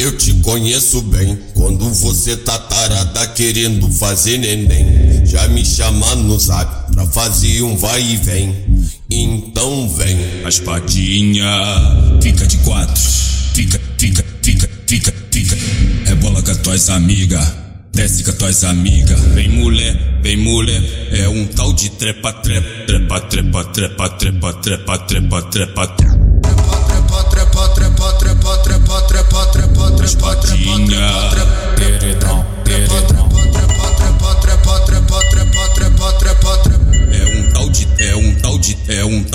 Eu te conheço bem, quando você tá tarada querendo fazer neném. Já me chama no zap pra fazer um vai e vem. Então vem. Raspadinha, fica de quatro. Fica, fica, fica, fica, fica. Rebola com as tuas amigas. Desce com as tuas amigas. Vem mulher, vem mulher. É um tal de trepa, trepa, trepa, trepa, trepa, trepa, trepa, trepa, trepa. Trepa,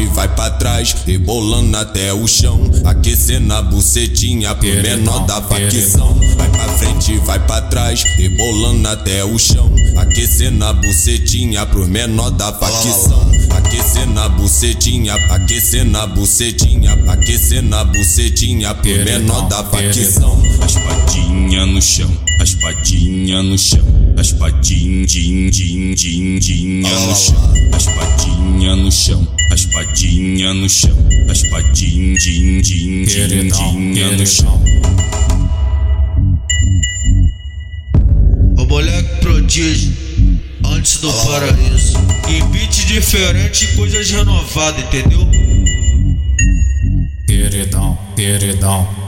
frente, vai pra trás, rebolando até o chão. Aquecendo a bucetinha pro menor da facção. Vai pra frente, vai pra trás, rebolando até o chão. Aquecendo a bucetinha pro menor da facção. Aquecendo a bucetinha, aquecendo a bucetinha, aquecendo a bucetinha pro menor da facção. Raspadinha no chão, raspadinha no chão, raspadinha, din, din, din, dinha no chão, raspadinha no chão, raspadinha no chão, raspadinha, din, din, din, dinha no chão. O moleque prodígio, antes do paraíso. E beat diferente e coisas renovadas, entendeu? Peredão, peredão.